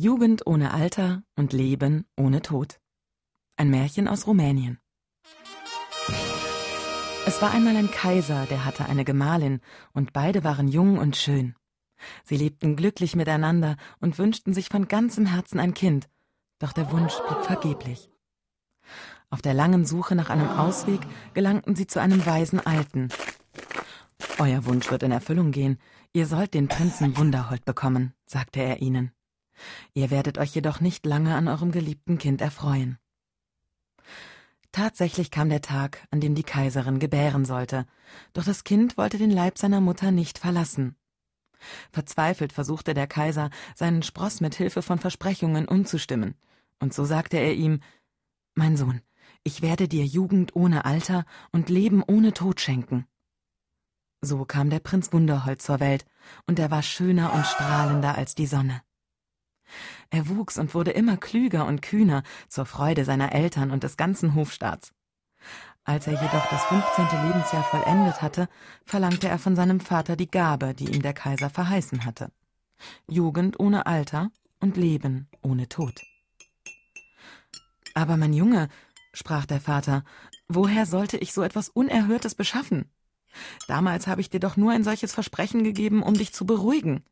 Jugend ohne Alter und Leben ohne Tod. Ein Märchen aus Rumänien. Es war einmal ein Kaiser, der hatte eine Gemahlin, und beide waren jung und schön. Sie lebten glücklich miteinander und wünschten sich von ganzem Herzen ein Kind, doch der Wunsch blieb vergeblich. Auf der langen Suche nach einem Ausweg gelangten sie zu einem weisen Alten. Euer Wunsch wird in Erfüllung gehen, ihr sollt den Prinzen Wunderhold bekommen, sagte er ihnen. Ihr werdet euch jedoch nicht lange an eurem geliebten Kind erfreuen. Tatsächlich kam der Tag, an dem die Kaiserin gebären sollte, doch das Kind wollte den Leib seiner Mutter nicht verlassen. Verzweifelt versuchte der Kaiser, seinen Spross mit Hilfe von Versprechungen umzustimmen, und so sagte er ihm Mein Sohn, ich werde dir Jugend ohne Alter und Leben ohne Tod schenken. So kam der Prinz Wunderhold zur Welt, und er war schöner und strahlender als die Sonne. Er wuchs und wurde immer klüger und kühner, zur Freude seiner Eltern und des ganzen Hofstaats. Als er jedoch das fünfzehnte Lebensjahr vollendet hatte, verlangte er von seinem Vater die Gabe, die ihm der Kaiser verheißen hatte. Jugend ohne Alter und Leben ohne Tod. Aber mein Junge, sprach der Vater, woher sollte ich so etwas Unerhörtes beschaffen? Damals habe ich dir doch nur ein solches Versprechen gegeben, um dich zu beruhigen.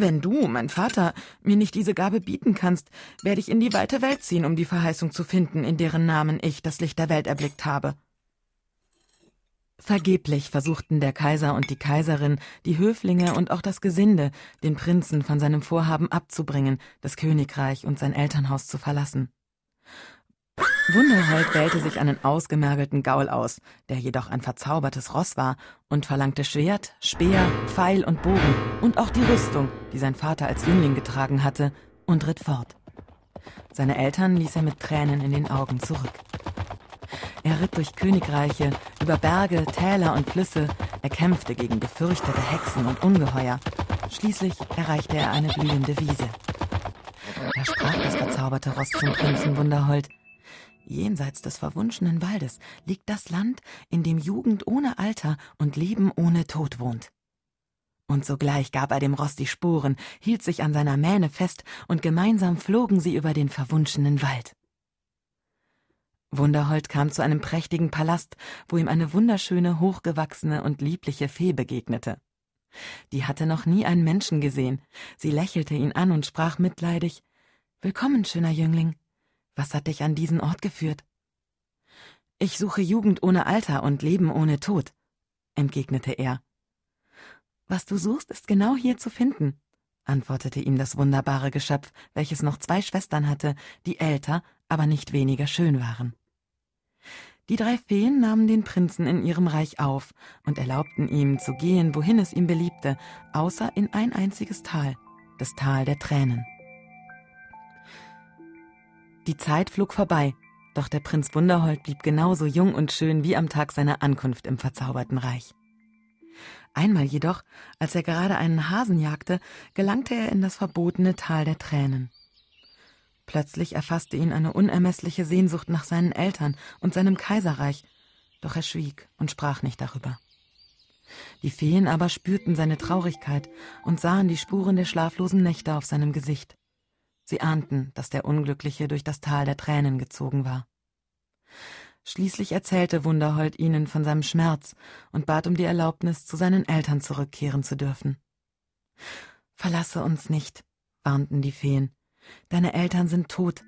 Wenn du, mein Vater, mir nicht diese Gabe bieten kannst, werde ich in die weite Welt ziehen, um die Verheißung zu finden, in deren Namen ich das Licht der Welt erblickt habe. Vergeblich versuchten der Kaiser und die Kaiserin, die Höflinge und auch das Gesinde, den Prinzen von seinem Vorhaben abzubringen, das Königreich und sein Elternhaus zu verlassen. Wunderhold wählte sich einen ausgemergelten Gaul aus, der jedoch ein verzaubertes Ross war, und verlangte Schwert, Speer, Pfeil und Bogen und auch die Rüstung, die sein Vater als Jüngling getragen hatte, und ritt fort. Seine Eltern ließ er mit Tränen in den Augen zurück. Er ritt durch Königreiche, über Berge, Täler und Flüsse, er kämpfte gegen gefürchtete Hexen und Ungeheuer. Schließlich erreichte er eine blühende Wiese. Da sprach das verzauberte Ross zum Prinzen Wunderhold. Jenseits des verwunschenen Waldes liegt das Land, in dem Jugend ohne Alter und Leben ohne Tod wohnt. Und sogleich gab er dem Ross die Sporen, hielt sich an seiner Mähne fest, und gemeinsam flogen sie über den verwunschenen Wald. Wunderhold kam zu einem prächtigen Palast, wo ihm eine wunderschöne, hochgewachsene und liebliche Fee begegnete. Die hatte noch nie einen Menschen gesehen. Sie lächelte ihn an und sprach mitleidig Willkommen, schöner Jüngling. Was hat dich an diesen Ort geführt? Ich suche Jugend ohne Alter und Leben ohne Tod, entgegnete er. Was du suchst, ist genau hier zu finden, antwortete ihm das wunderbare Geschöpf, welches noch zwei Schwestern hatte, die älter, aber nicht weniger schön waren. Die drei Feen nahmen den Prinzen in ihrem Reich auf und erlaubten ihm zu gehen, wohin es ihm beliebte, außer in ein einziges Tal, das Tal der Tränen. Die Zeit flog vorbei, doch der Prinz Wunderhold blieb genauso jung und schön wie am Tag seiner Ankunft im verzauberten Reich. Einmal jedoch, als er gerade einen Hasen jagte, gelangte er in das verbotene Tal der Tränen. Plötzlich erfasste ihn eine unermessliche Sehnsucht nach seinen Eltern und seinem Kaiserreich, doch er schwieg und sprach nicht darüber. Die Feen aber spürten seine Traurigkeit und sahen die Spuren der schlaflosen Nächte auf seinem Gesicht. Sie ahnten, dass der Unglückliche durch das Tal der Tränen gezogen war. Schließlich erzählte Wunderhold ihnen von seinem Schmerz und bat um die Erlaubnis, zu seinen Eltern zurückkehren zu dürfen. Verlasse uns nicht, warnten die Feen. Deine Eltern sind tot,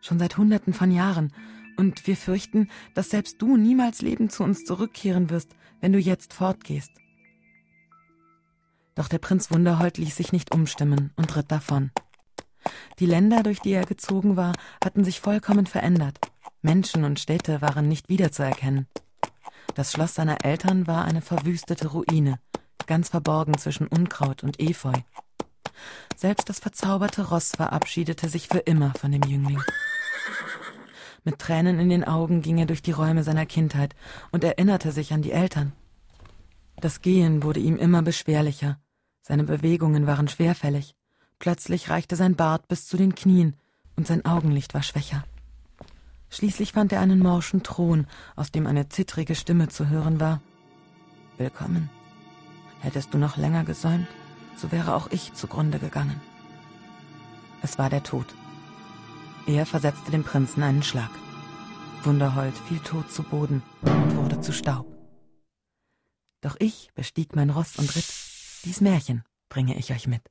schon seit Hunderten von Jahren, und wir fürchten, dass selbst du niemals lebend zu uns zurückkehren wirst, wenn du jetzt fortgehst. Doch der Prinz Wunderhold ließ sich nicht umstimmen und ritt davon. Die Länder, durch die er gezogen war, hatten sich vollkommen verändert. Menschen und Städte waren nicht wiederzuerkennen. Das Schloss seiner Eltern war eine verwüstete Ruine, ganz verborgen zwischen Unkraut und Efeu. Selbst das verzauberte Ross verabschiedete sich für immer von dem Jüngling. Mit Tränen in den Augen ging er durch die Räume seiner Kindheit und erinnerte sich an die Eltern. Das Gehen wurde ihm immer beschwerlicher, seine Bewegungen waren schwerfällig. Plötzlich reichte sein Bart bis zu den Knien und sein Augenlicht war schwächer. Schließlich fand er einen morschen Thron, aus dem eine zittrige Stimme zu hören war. Willkommen. Hättest du noch länger gesäumt, so wäre auch ich zugrunde gegangen. Es war der Tod. Er versetzte dem Prinzen einen Schlag. Wunderhold fiel tot zu Boden und wurde zu Staub. Doch ich bestieg mein Ross und ritt. Dies Märchen bringe ich euch mit.